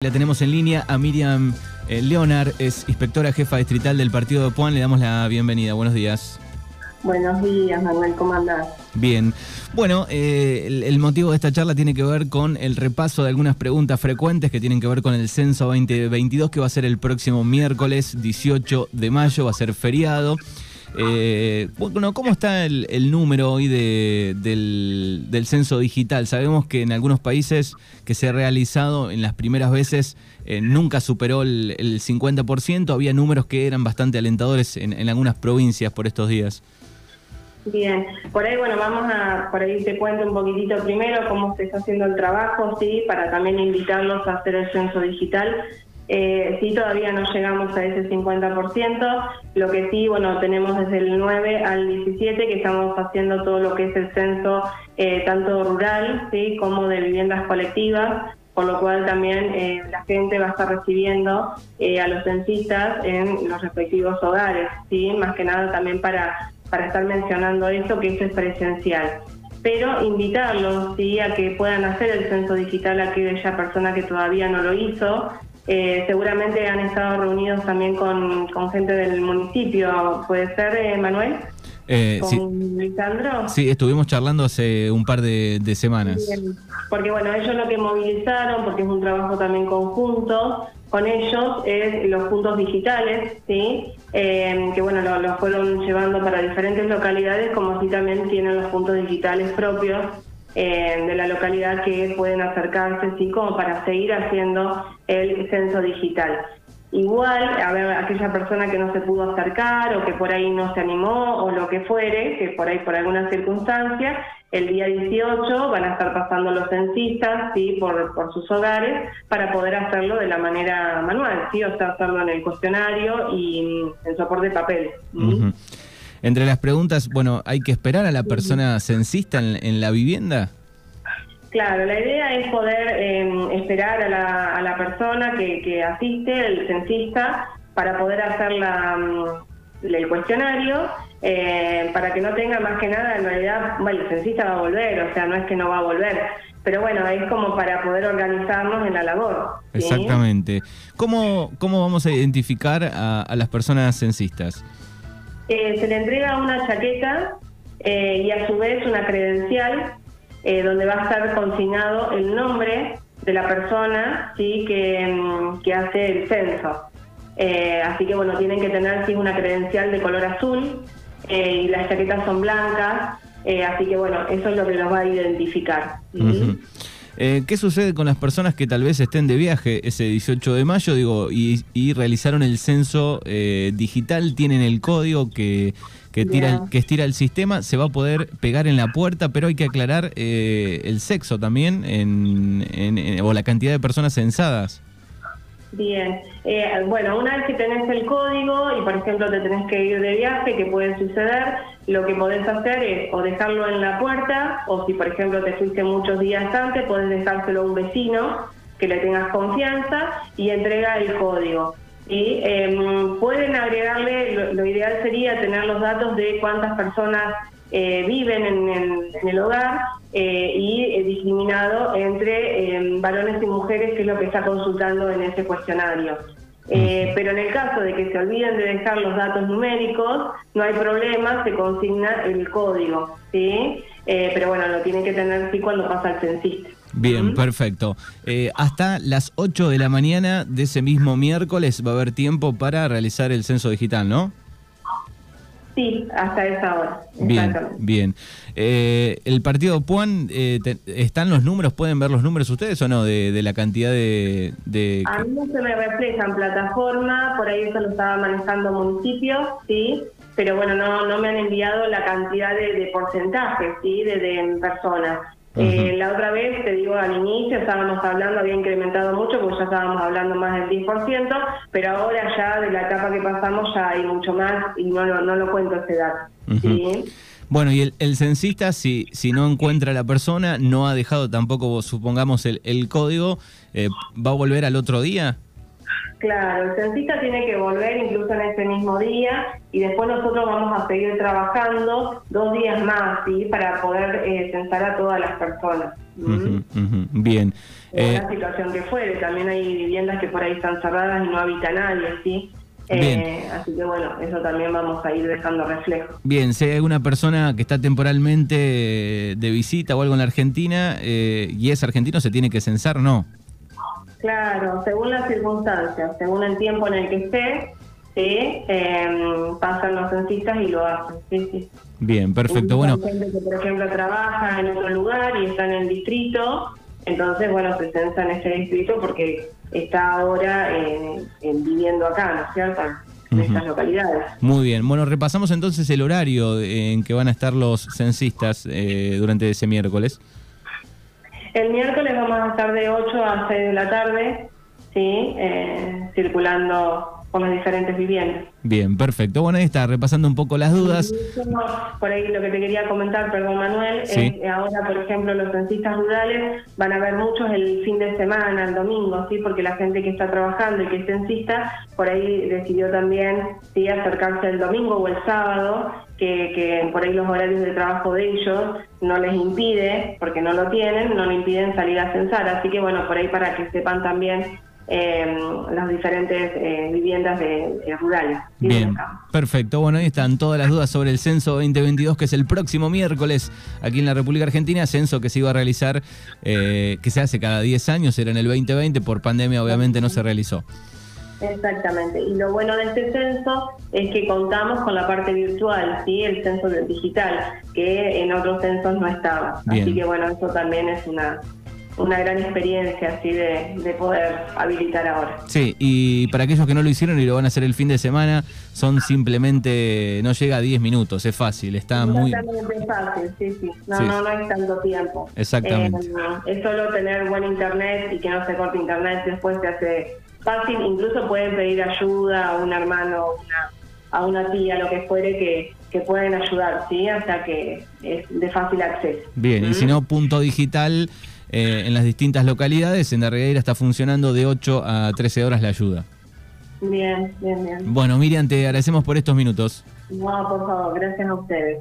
La tenemos en línea a Miriam eh, Leonard, es inspectora jefa distrital del partido de Puan. Le damos la bienvenida. Buenos días. Buenos días, Manuel, ¿cómo andás? Bien. Bueno, eh, el, el motivo de esta charla tiene que ver con el repaso de algunas preguntas frecuentes que tienen que ver con el censo 2022, que va a ser el próximo miércoles 18 de mayo, va a ser feriado. Eh, bueno, ¿cómo está el, número hoy de, del, del censo digital? Sabemos que en algunos países que se ha realizado en las primeras veces eh, nunca superó el, el 50%, había números que eran bastante alentadores en, en algunas provincias por estos días. Bien, por ahí, bueno, vamos a, por ahí te cuento un poquitito primero cómo se está haciendo el trabajo, sí, para también invitarlos a hacer el censo digital. Eh, sí, todavía no llegamos a ese 50%, lo que sí, bueno, tenemos desde el 9 al 17 que estamos haciendo todo lo que es el censo, eh, tanto rural, sí, como de viviendas colectivas, por lo cual también eh, la gente va a estar recibiendo eh, a los censistas en los respectivos hogares, sí, más que nada también para, para estar mencionando esto, que eso es presencial pero invitarlos ¿sí? a que puedan hacer el censo digital a aquella persona que todavía no lo hizo, eh, seguramente han estado reunidos también con, con gente del municipio, ¿puede ser, eh, Manuel? Eh, ¿Con sí, Lisandro? sí, estuvimos charlando hace un par de, de semanas. Bien, Porque bueno, ellos lo que movilizaron, porque es un trabajo también conjunto con ellos, es los puntos digitales, ¿sí? Eh, que bueno, lo, lo fueron llevando para diferentes localidades, como así también tienen los puntos digitales propios eh, de la localidad que pueden acercarse, sí, como para seguir haciendo el censo digital. Igual, a ver, aquella persona que no se pudo acercar o que por ahí no se animó o lo que fuere, que por ahí por alguna circunstancia, el día 18 van a estar pasando los censistas, sí, por, por sus hogares, para poder hacerlo de la manera manual, sí, o sea, hacerlo en el cuestionario y en soporte de papel. Ujú. Entre las preguntas, bueno, ¿hay que esperar a la persona censista en, en la vivienda? Claro, la idea es poder eh, esperar a la, a la persona que, que asiste, el censista, para poder hacer la, mm, el cuestionario, eh, para que no tenga más que nada, en realidad, bueno, el censista va a volver, o sea, no es que no va a volver, pero bueno, es como para poder organizarnos en la labor. ¿sí? Exactamente. ¿Cómo, ¿Cómo vamos a identificar a, a las personas censistas? Eh, se le entrega una chaqueta eh, y a su vez una credencial eh, donde va a estar consignado el nombre de la persona sí que, mm, que hace el censo. Eh, así que bueno, tienen que tener sí, una credencial de color azul eh, y las chaquetas son blancas, así que bueno, eso es lo que los va a identificar. Ujú. Eh, ¿Qué sucede con las personas que tal vez estén de viaje ese 18 de mayo digo, y, y realizaron el censo eh, digital? Tienen el código que, que, tira Bien. que estira el sistema, se va a poder pegar en la puerta, pero hay que aclarar eh, el sexo también en, en- en- o la cantidad de personas censadas. Bien, Eh, bueno, una vez que tenés el código y por ejemplo te tenés que ir de viaje, que puede suceder, lo que podés hacer es o dejarlo en la puerta o si por ejemplo te fuiste muchos días antes, podés dejárselo a un vecino que le tengas confianza y entrega el código. Y em, pueden agregarle, lo, lo ideal sería tener los datos de cuántas personas eh, viven en el, en el hogar eh, y eh, discriminado entre varones y mujeres, que es lo que está consultando en ese cuestionario. Eh, pero en el caso de que se olviden de dejar los datos numéricos, no hay problema, se consigna el código, ¿sí? Eh, pero bueno, lo tienen que tener sí cuando pasa el censista. Bien, perfecto. Eh, hasta las 8 de la mañana de ese mismo miércoles va a haber tiempo para realizar el censo digital, ¿no? Sí, hasta esa hora. Bien, bien. Eh, el partido Puan, eh, te- ¿están los números? ¿Pueden ver los números ustedes o no? De, de la cantidad de... de- A mí no se me refleja en plataforma, por ahí eso lo estaba manejando municipio, sí, pero bueno, no, no me han enviado la cantidad de, de porcentajes, sí, de, de personas. Eh, la otra vez, te digo, al inicio estábamos hablando, había incrementado mucho, porque ya estábamos hablando más del 10%, pero ahora ya de la etapa que pasamos ya hay mucho más y no, lo- no lo cuento ese dato. ¿sí? Bueno, y el, el censista, si, si no encuentra a la persona, no ha dejado tampoco, supongamos, el, el código, eh, ¿va a volver al otro día? Claro, el censista tiene que volver incluso en ese mismo día y después nosotros vamos a seguir trabajando dos días más, ¿sí? Para poder eh, censar a todas las personas. Ujú, Bien. En Eh, la situación que fuere, también hay viviendas que por ahí están cerradas y no habita nadie, ¿sí? Eh, Bien. así que bueno, eso también vamos a ir dejando reflejo. Bien, si hay alguna persona que está temporalmente de visita o algo en la Argentina eh, y es argentino, ¿se tiene que censar? No. Claro, según las circunstancias, según el tiempo en el que esté, ¿sí? Eh, pasan los censistas y lo hacen. Sí, sí. Bien, perfecto. Hay Bueno, gente que, por ejemplo, trabaja en otro lugar y está en el distrito, entonces, bueno, se censa en ese distrito porque está ahora eh, en- viviendo acá, ¿no es cierto? En estas localidades. muy bien. Bueno, repasamos entonces el horario en que van a estar los censistas eh, durante ese miércoles. El miércoles vamos a estar de 8 a 6 de la tarde, ¿sí? Eh, circulando por las diferentes viviendas. Bien, perfecto. Bueno, ahí está, repasando un poco las dudas. Por ahí lo que te quería comentar, perdón Manuel, Sí. es que ahora, por ejemplo, los censistas rurales van a ver muchos el fin de semana, el domingo, sí, porque la gente que está trabajando y que es censista, por ahí decidió también sí acercarse el domingo o el sábado, que, que por ahí los horarios de trabajo de ellos no les impide, porque no lo tienen, no le impiden salir a censar. Así que bueno, por ahí para que sepan también eh, las diferentes eh, viviendas de, de rurales. Bien, perfecto. Bueno, ahí están todas las dudas sobre el censo 2022, que es el próximo miércoles aquí en la República Argentina. Censo que se iba a realizar, eh, que se hace cada 10 años, era en el 2020, por pandemia obviamente no se realizó. Exactamente. Y lo bueno de este censo es que contamos con la parte virtual, ¿sí? El censo del digital, que en otros censos no estaba. Bien. Así que bueno, eso también es una, una gran experiencia, así de, de poder habilitar ahora. Sí, y para aquellos que no lo hicieron y lo van a hacer el fin de semana, son simplemente, no llega a 10 minutos, es fácil, está muy... Exactamente fácil, sí, sí. No, Sí. no, no es tanto tiempo. Exactamente. Eh, es solo tener buen internet y que no se corte internet, después se hace fácil. Incluso pueden pedir ayuda a un hermano, una, a una tía, lo que fuere, que, que pueden ayudar, ¿sí? O sea que es de fácil acceso. Bien, y si no, punto digital eh, en las distintas localidades, en Darregueira está funcionando de 8 a 13 horas la ayuda. Bien, bien, bien. Bueno, Miriam, te agradecemos por estos minutos. No, por favor, gracias a ustedes.